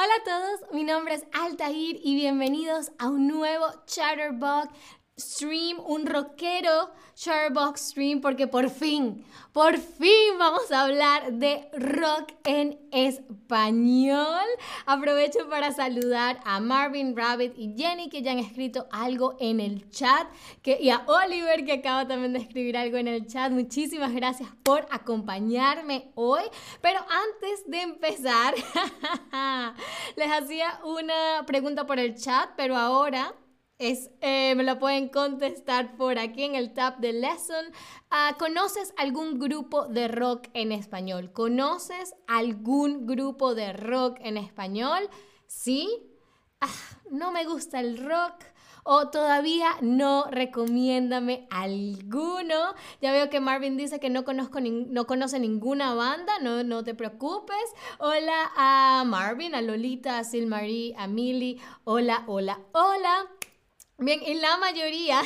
Hola a todos, mi nombre es Altair y bienvenidos a un nuevo Chatterbox stream, un rockero Chatterbox stream, porque por fin, por fin vamos a hablar de rock en español. Aprovecho para saludar a Marvin Rabbit y Jenny que ya han escrito algo en el chat y a Oliver que acaba también de escribir algo en el chat. Muchísimas gracias por acompañarme hoy. Pero antes de empezar, les hacía una pregunta por el chat, pero ahora es, eh, me lo pueden contestar por aquí en el tab de lesson. Ah, ¿Conoces algún grupo de rock en español? ¿Conoces algún grupo de rock en español? ¿Sí? Ah, no me gusta el rock. O todavía no recomiéndame alguno. Ya veo que Marvin dice que no, conozco no conoce ninguna banda, no, no te preocupes. Hola a Marvin, a Lolita, a Silmarie, a Millie. Hola, hola, hola. Bien, y la mayoría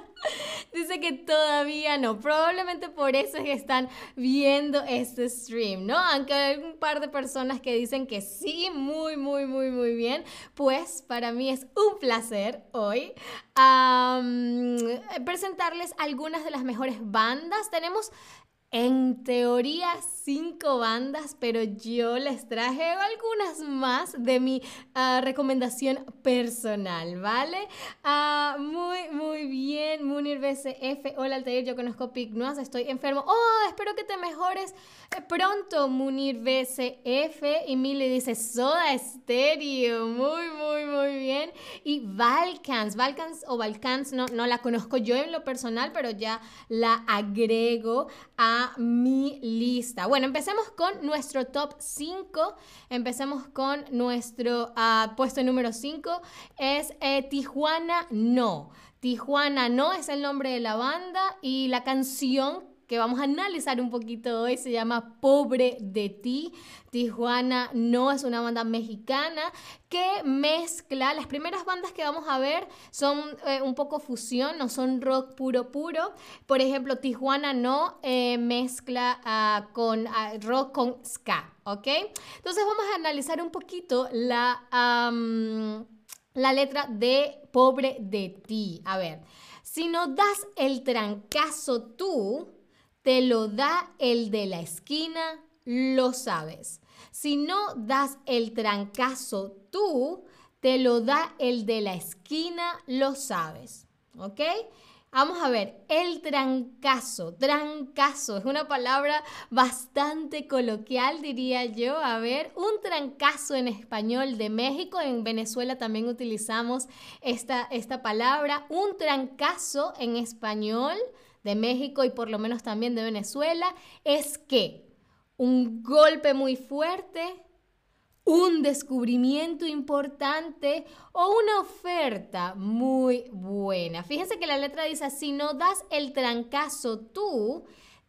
dice que todavía no. Probablemente por eso es que están viendo este stream, ¿no? Aunque hay un par de personas que dicen que sí, muy, muy, muy, muy bien. Pues para mí es un placer hoy presentarles algunas de las mejores bandas. Tenemos en teoría cinco bandas, pero yo les traje algunas más de mi ah, recomendación personal, ¿vale? Uh, muy, muy bien, Munir BCF. Hola, Altair, yo conozco Pignoas, estoy enfermo. Oh, espero que te mejores eh, pronto, Munir BCF. Y Mili dice Soda Stereo, muy, muy, muy bien. Y Balkans, Balkans o Balkans, no, no la conozco yo en lo personal, pero ya la agrego a mi lista. Bueno, empecemos con nuestro top 5. Empecemos con nuestro ah, puesto número 5. Es eh, Tijuana No. Tijuana No es el nombre de la banda y la canción que vamos a analizar un poquito hoy se llama Pobre de ti. Tijuana no es una banda mexicana que mezcla, las primeras bandas que vamos a ver son eh, un poco fusión, no son rock puro puro. Por ejemplo, Tijuana no eh, mezcla ah, con ah, rock con ska, ¿ok? Entonces vamos a analizar un poquito la, la letra de Pobre de ti. A ver, si no das el trancazo tú, te lo da el de la esquina, lo sabes. Si no das el trancazo tú, te lo da el de la esquina, lo sabes. ¿Ok? Vamos a ver, el trancazo, trancazo, es una palabra bastante coloquial, diría yo. A ver, un trancazo en español de México, en Venezuela también utilizamos esta, esta palabra. Un trancazo en español de México y por lo menos también de Venezuela, es que un golpe muy fuerte, un descubrimiento importante o una oferta muy buena. Fíjense que la letra dice, si no das el trancazo tú,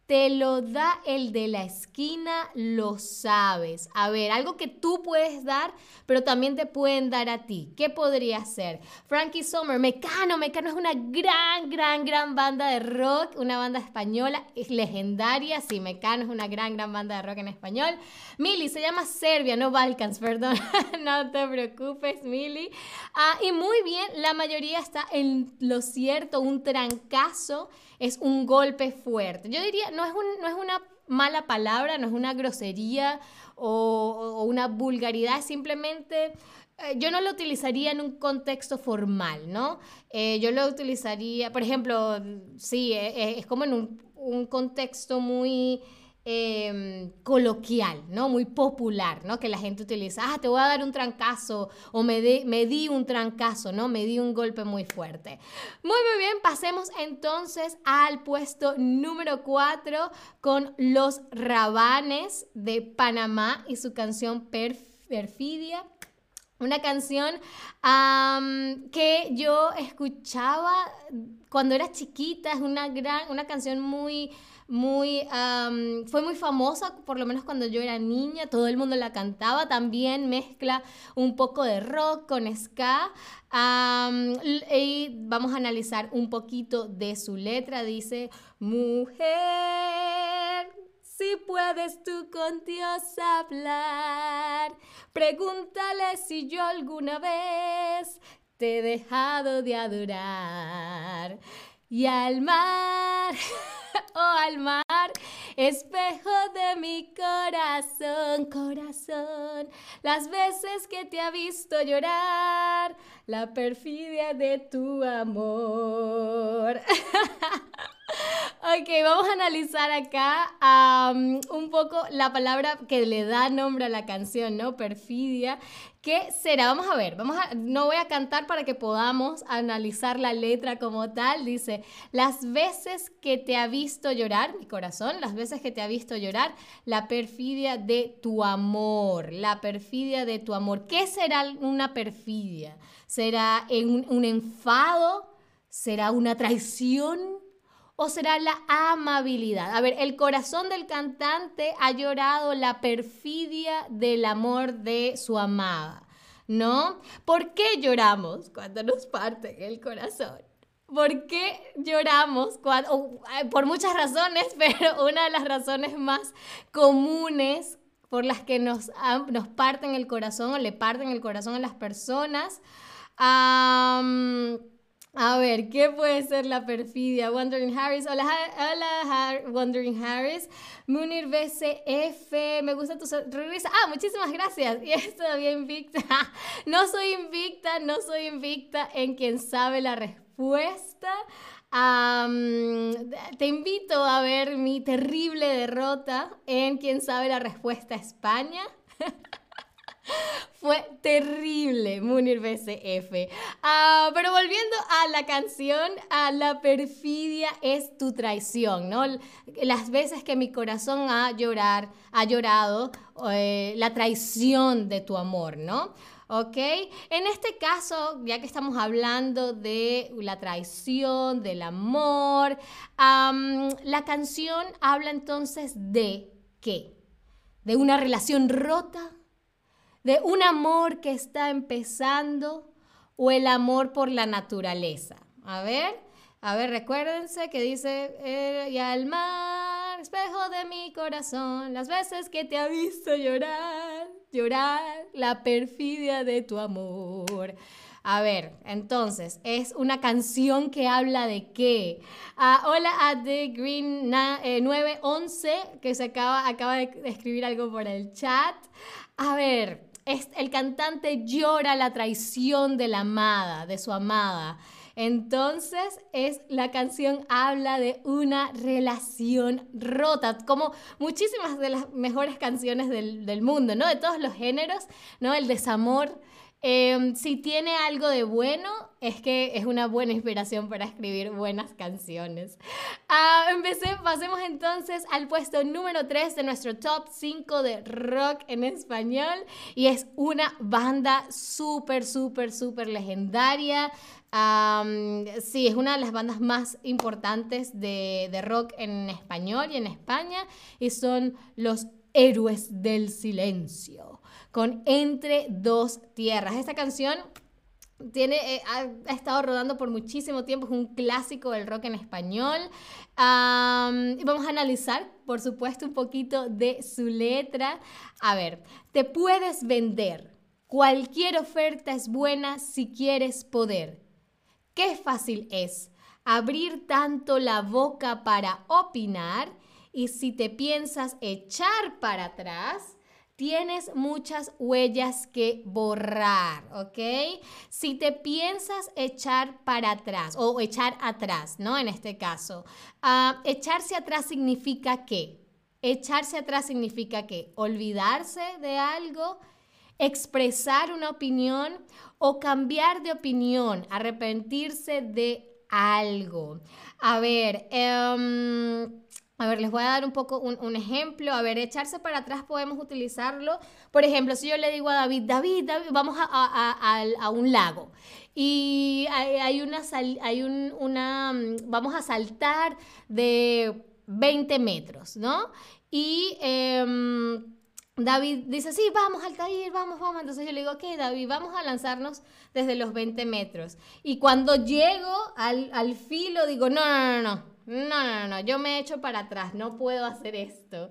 te lo da el de la esquina, lo sabes. A ver, algo que tú puedes dar, pero también te pueden dar a ti. ¿Qué podría ser? Frankie Sommer, Mecano. Mecano es una gran, gran, gran banda de rock, una banda española, es legendaria. Sí, Mecano es una gran, gran banda de rock en español. Mili, se llama Serbia, no Balkans, perdón. no te preocupes, Mili. Ah, y muy bien, la mayoría está en lo cierto, un trancazo es un golpe fuerte. Yo diría, no es, no es una mala palabra, no es una grosería o, una vulgaridad, simplemente eh, yo no lo utilizaría en un contexto formal, ¿no? Eh, yo lo utilizaría, por ejemplo, sí, eh, es como en un, un contexto muy Em, coloquial, ¿no? Muy popular, ¿no? Que la gente utiliza, ah, te voy a dar un trancazo o me, di un trancazo, ¿no? Me di un golpe muy fuerte. Muy, muy bien, pasemos entonces al puesto número 4 con Los Rabanes de Panamá y su canción Perfidia. Una canción que yo escuchaba cuando era chiquita, es una gran, una canción muy muy, fue muy famosa, por lo menos cuando yo era niña, todo el mundo la cantaba, también mezcla un poco de rock con ska. y vamos a analizar un poquito de su letra, dice, mujer, si puedes tú con Dios hablar. Pregúntale si yo alguna vez te he dejado de adorar. Y al mar, oh al mar, espejo de mi corazón, corazón, las veces que te ha visto llorar, la perfidia de tu amor. Ok, vamos a analizar acá un poco la palabra que le da nombre a la canción, ¿no? Perfidia. ¿Qué será? Vamos a ver, vamos a, no voy a cantar para que podamos analizar la letra como tal. Dice, las veces que te ha visto llorar, mi corazón, las veces que te ha visto llorar, la perfidia de tu amor, la perfidia de tu amor. ¿Qué será una perfidia? ¿Será un, un enfado? ¿Será una traición? O será la amabilidad? A ver, el corazón del cantante ha llorado la perfidia del amor de su amada, ¿no? ¿Por qué lloramos cuando nos parte el corazón? ¿Por qué lloramos? Cuando, por muchas razones, pero una de las razones más comunes por las que nos, nos parten el corazón o le parten el corazón a las personas. A ver, ¿qué puede ser la perfidia? Wondering Harris, hola, hola Wondering Harris. Munir BCF, me gusta tu sonrisa. Ah, muchísimas gracias. Y es todavía invicta. No soy invicta, no soy invicta en quien sabe la respuesta. te invito a ver mi terrible derrota en quien sabe la respuesta España. Fue terrible, Munir BCF. Ah, pero volviendo a la canción, a la perfidia es tu traición, ¿no? Las veces que mi corazón ha, llorar, ha llorado, eh, la traición de tu amor, ¿no? ¿ok? En este caso, ya que estamos hablando de la traición, del amor, la canción habla entonces de qué? De una relación rota, de un amor que está empezando o el amor por la naturaleza. A ver, a ver, recuérdense que dice, y al mar, espejo de mi corazón, las veces que te ha visto llorar, llorar, la perfidia de tu amor. A ver, entonces, es una canción que habla de qué. Ah, hola a The Green 911, eh, que se acaba, acaba de escribir algo por el chat. A ver, el cantante llora la traición de la amada, de su amada. Entonces, es, la canción habla de una relación rota, como muchísimas de las mejores canciones del, del mundo, ¿no? De todos los géneros, ¿no? El desamor Em, si tiene algo de bueno, es que es una buena inspiración para escribir buenas canciones. Ah, empecé, pasemos entonces al puesto número 3 de nuestro top 5 de rock en español. Y es una banda súper, súper, súper legendaria. sí, es una de las bandas más importantes de, de rock en español y en España. Y son los Héroes del Silencio con Entre dos tierras. Esta canción tiene, eh, ha, estado rodando por muchísimo tiempo, es un clásico del rock en español. vamos a analizar, por supuesto, un poquito de su letra. A ver, te puedes vender. Cualquier oferta es buena si quieres poder. Qué fácil es abrir tanto la boca para opinar y si te piensas echar para atrás, tienes muchas huellas que borrar, ¿ok? Si te piensas echar para atrás o echar atrás, ¿no? En este caso, ah, echarse atrás significa qué? Echarse atrás significa qué? Olvidarse de algo, expresar una opinión o cambiar de opinión, arrepentirse de algo. A ver, eh, a ver, les voy a dar un poco un, ejemplo. A ver, echarse para atrás podemos utilizarlo. Por ejemplo, si yo le digo a David, David, David vamos a, un lago y hay, una, hay un, una, mm, vamos a saltar de 20 metros, ¿no? Y em, David dice, sí, vamos, Altair, vamos, vamos. Entonces yo le digo, ok, David, vamos a lanzarnos desde los 20 metros. Y cuando llego al, al filo, digo, no, no, no, no No, no, no, yo me he hecho para atrás, no puedo hacer esto.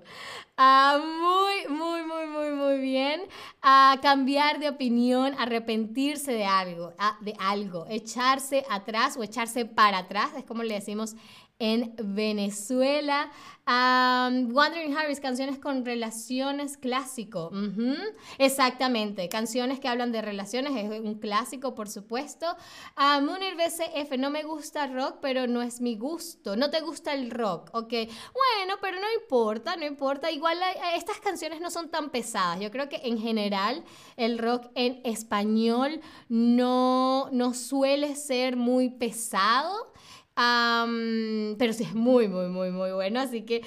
Ah, muy, muy, muy, muy, muy bien. A cambiar de opinión, arrepentirse de algo, ah, de algo, echarse atrás o echarse para atrás, es como le decimos en Venezuela. Um, Wandering Harris, canciones con relaciones clásico. Exactamente, canciones que hablan de relaciones, es un clásico, por supuesto. Uh, Munir BCF, no me gusta rock, pero no es mi gusto. No te gusta el rock, ok. Bueno, pero no importa, no importa. Igual estas canciones no son tan pesadas. Yo creo que en general el rock en español no, no suele ser muy pesado pero sí es muy, muy, muy, muy bueno. Así que,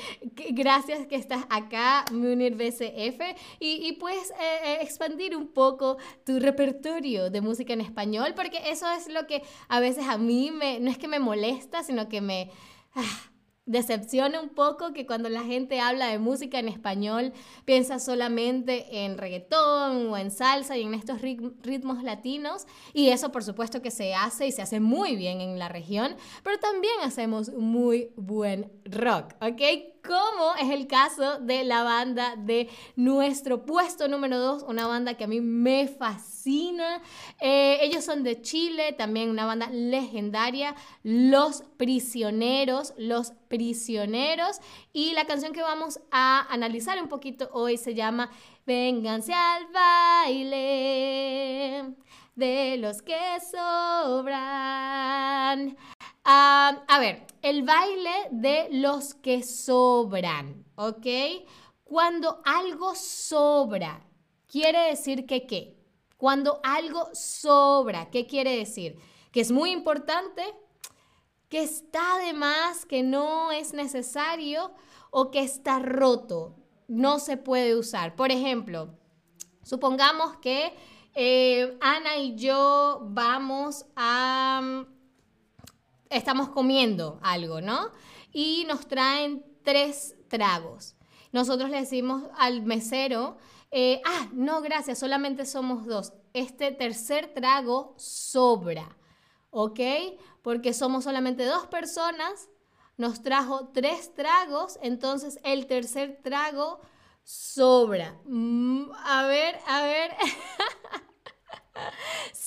gracias que estás acá, Munir BCF, y, y puedes eh, eh, expandir un poco tu repertorio de música en español, porque eso es lo que a veces a mí me, no es que me molesta, sino que me... Ah, decepciona un poco que cuando la gente habla de música en español piensa solamente en reggaetón o en salsa y en estos ritmos latinos y eso por supuesto que se hace y se hace muy bien en la región, pero también hacemos muy buen rock, ¿ok? Como es el caso de la banda de nuestro puesto número 2, una banda que a mí me fascina. Eh, ellos son de Chile, también una banda legendaria, Los Prisioneros, Los Prisioneros. Y la canción que vamos a analizar un poquito hoy se llama Vénganse al baile de los que sobran. Ah, a ver, el baile de los que sobran, ¿ok? Cuando algo sobra, quiere decir que qué? Cuando algo sobra, ¿qué quiere decir? Que es muy importante, que está de más, que no es necesario o que está roto, no se puede usar. Por ejemplo, supongamos que eh, Ana y yo vamos a estamos comiendo algo, ¿no? Y nos traen tres tragos. Nosotros le decimos al mesero, eh, ah, no, gracias, solamente somos dos. Este tercer trago sobra, ¿ok? Porque somos solamente dos personas, nos trajo tres tragos, entonces el tercer trago sobra. Mm, a ver, a ver.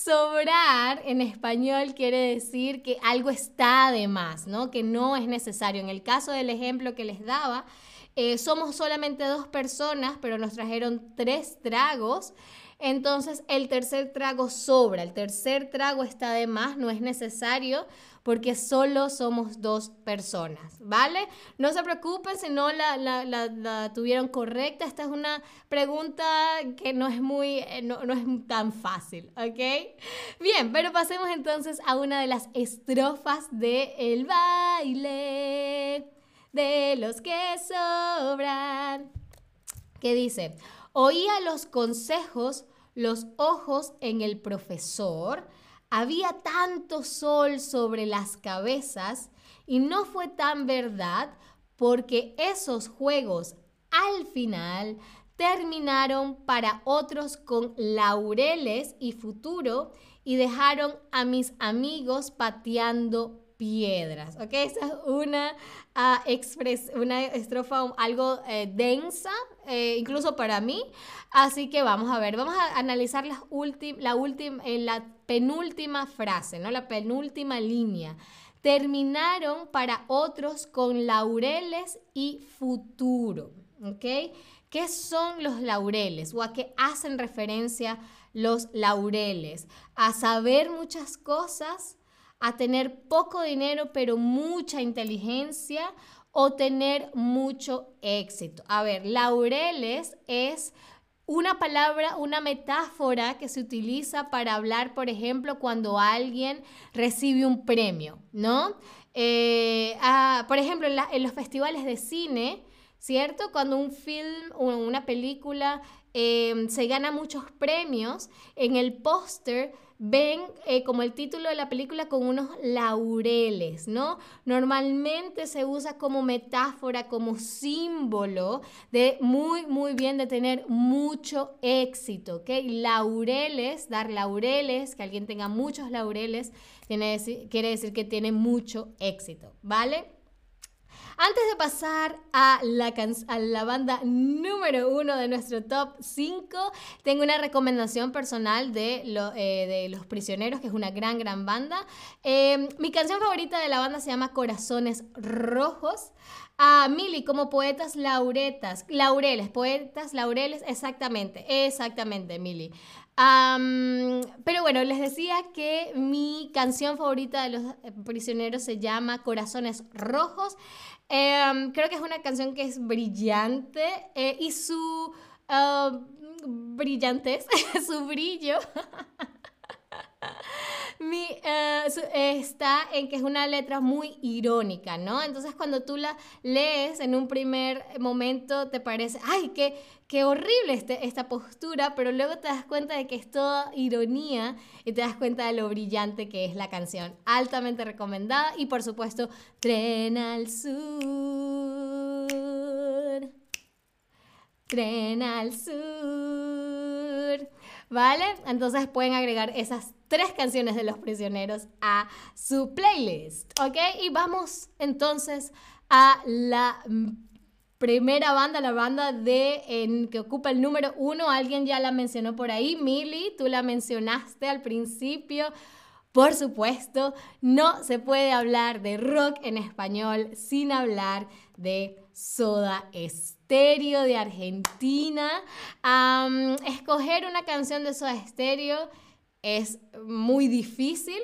Sobrar en español quiere decir que algo está de más, ¿no? Que no es necesario. En el caso del ejemplo que les daba, eh, somos solamente dos personas, pero nos trajeron tres tragos. Entonces el tercer trago sobra, el tercer trago está de más, no es necesario porque solo somos dos personas, ¿vale? No se preocupen si no la, tuvieron correcta. Esta es una pregunta que no es muy, eh, no, no es tan fácil, ¿ok? Bien, pero pasemos entonces a una de las estrofas de El baile de los que sobran. ¿Qué dice? Oía los consejos, los ojos en el profesor, había tanto sol sobre las cabezas y no fue tan verdad porque esos juegos al final terminaron para otros con laureles y futuro y dejaron a mis amigos pateando piedras. ¿Ok? Esa es una, uh, una estrofa algo eh, densa, eh, incluso para mí. Así que vamos a ver, vamos a analizar la, la, eh, la penúltima frase, ¿no? La penúltima línea. Terminaron para otros con laureles y futuro. ¿Ok? ¿Qué son los laureles o a qué hacen referencia los laureles? A saber muchas cosas a tener poco dinero pero mucha inteligencia o tener mucho éxito. A ver, laureles es una palabra, una metáfora que se utiliza para hablar, por ejemplo, cuando alguien recibe un premio, ¿no? Eh, ah, por ejemplo, en, los festivales de cine, ¿cierto? Cuando un film o una película eh, se gana muchos premios, en el póster ven eh, como el título de la película con unos laureles, ¿no? Normalmente se usa como metáfora, como símbolo de muy, muy bien, de tener mucho éxito, ¿ok? Laureles, dar laureles, que alguien tenga muchos laureles, quiere decir que tiene mucho éxito, ¿vale? Antes de pasar a la, banda número uno de nuestro top 5, tengo una recomendación personal de, eh, de Los Prisioneros, que es una gran, gran banda. Em, mi canción favorita de la banda se llama Corazones Rojos. A Mili, como poetas lauretas, laureles, poetas laureles, exactamente, exactamente, Mili. Pero bueno, les decía que mi canción favorita de los prisioneros se llama Corazones Rojos. Em, creo que es una canción que es brillante eh, y su uh, brillantez, su brillo. Mi, eh, está en que es una letra muy irónica, ¿no? Entonces cuando tú la lees en un primer momento te parece, ay, qué, qué horrible este, esta postura, pero luego te das cuenta de que es toda ironía y te das cuenta de lo brillante que es la canción. Altamente recomendada y por supuesto, Tren al Sur. Tren al Sur. ¿Vale? Entonces pueden agregar esas tres canciones de Los Prisioneros a su playlist. ¿Ok? Y vamos entonces a la primera banda, la banda de en, que ocupa el número uno. Alguien ya la mencionó por ahí. Millie, tú la mencionaste al principio. Por supuesto, no se puede hablar de rock en español sin hablar de Soda Stereo de Argentina. escoger una canción de Soda Stereo es muy difícil.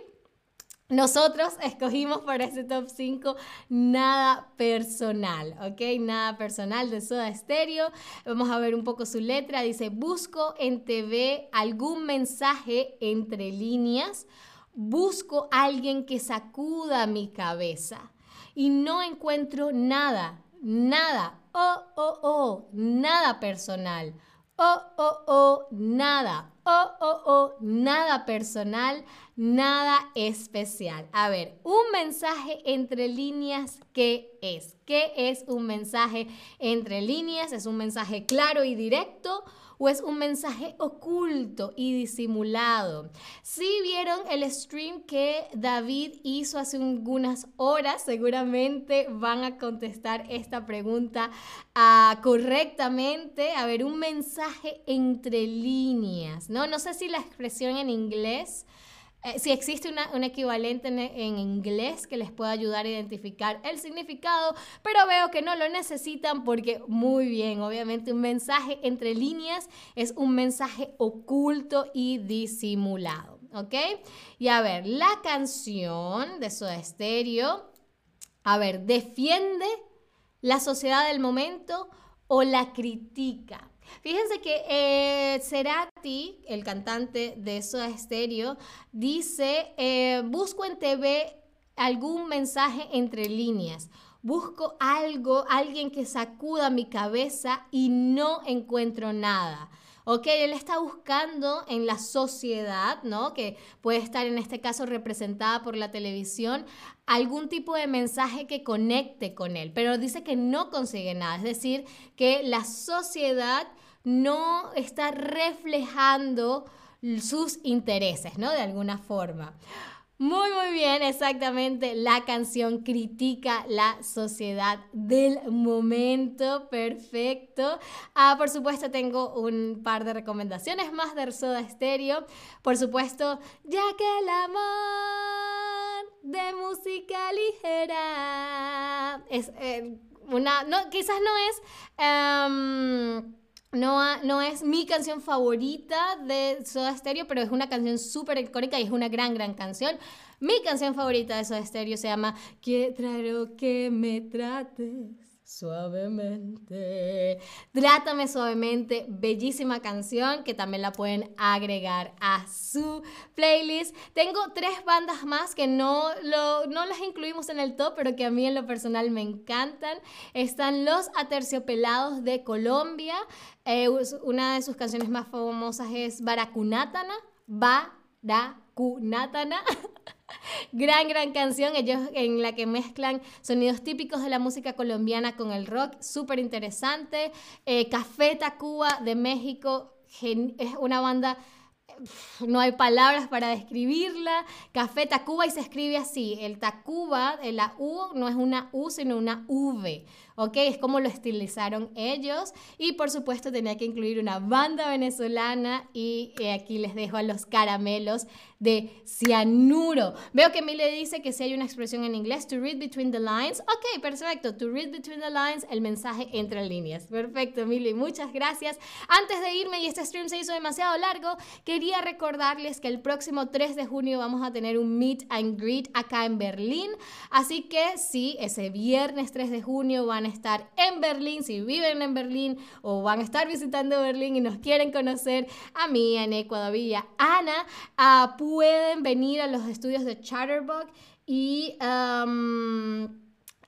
Nosotros escogimos para ese top 5 nada personal, ¿ok? Nada personal de Soda Stereo. Vamos a ver un poco su letra. Dice, busco en TV algún mensaje entre líneas. Busco alguien que sacuda mi cabeza. Y no encuentro nada nada. Oh, oh, oh, nada personal. Oh, oh, oh, nada. Oh, oh, oh, nada personal, nada especial. A ver, un mensaje entre líneas, ¿qué es? ¿Qué es un mensaje entre líneas? ¿Es un mensaje claro y directo? o es un mensaje oculto y disimulado. Si vieron el stream que David hizo hace algunas horas, seguramente van a contestar esta pregunta ah, correctamente. A ver, un mensaje entre líneas, ¿no? No sé si la expresión en inglés eh, si existe un equivalente en, inglés que les pueda ayudar a identificar el significado, pero veo que no lo necesitan porque muy bien, obviamente un mensaje entre líneas es un mensaje oculto y disimulado, ¿ok? Y a ver, la canción de Soda Stereo, a ver, defiende la sociedad del momento o la critica. Fíjense que eh, Cerati, el cantante de Soda Stereo, dice, eh, busco en TV algún mensaje entre líneas. Busco algo, alguien que sacuda mi cabeza y no encuentro nada. Ok, él está buscando en la sociedad, ¿no? Que puede estar en este caso representada por la televisión, algún tipo de mensaje que conecte con él, pero dice que no consigue nada, es decir, que la sociedad no está reflejando sus intereses, ¿no? De alguna forma. Muy, muy bien, exactamente. La canción critica la sociedad del momento. Perfecto. Ah, por supuesto, tengo un par de recomendaciones más de Soda Stereo. Por supuesto, ya que el amor de música ligera es eh, una. No, quizás no es. Em, no, es mi canción favorita de Soda Stereo, pero es una canción súper icónica y es una gran, gran canción. Mi canción favorita de Soda Stereo se llama Quiero que me trates Suavemente. Trátame suavemente. Bellísima canción que también la pueden agregar a su playlist. Tengo tres bandas más que no, lo, no las incluimos en el top, pero que a mí en lo personal me encantan. Están Los Aterciopelados de Colombia. Eh, una de sus canciones más famosas es Baracunátana. Baracunátana. gran, gran canción, ellos en la que mezclan sonidos típicos de la música colombiana con el rock, súper interesante. Eh, Café Tacuba de México es una banda no hay palabras para describirla. Café Tacuba y se escribe así. El Tacuba, la U no es una U, sino una V. ¿ok? Es como lo estilizaron ellos. Y por supuesto tenía que incluir una banda venezolana y eh, aquí les dejo a los caramelos de cianuro. Veo que Mile dice que si hay una expresión en inglés, to read between the lines. Ok, perfecto. To read between the lines, el mensaje entre líneas. Perfecto, Mile. Muchas gracias. Antes de irme, y este stream se hizo demasiado largo, quería recordarles que el próximo 3 de junio vamos a tener un meet and greet acá en Berlín. Así que sí, ese viernes 3 de junio van a estar en Berlín, si viven en Berlín o van a estar visitando Berlín y nos quieren conocer a mí, Ecuador y a Ana, uh, pueden venir a los estudios de Chatterbug y,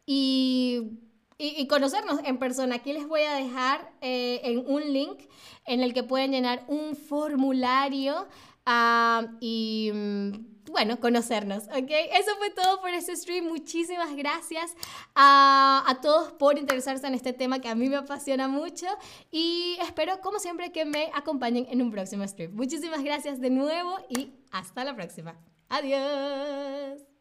y, y, conocernos en persona. Aquí les voy a dejar eh, en un link en el que pueden llenar un formulario y bueno, conocernos, ¿ok? Eso fue todo por este stream. Muchísimas gracias a, a, todos por interesarse en este tema que a mí me apasiona mucho y espero, como siempre, que me acompañen en un próximo stream. Muchísimas gracias de nuevo y hasta la próxima. Adiós.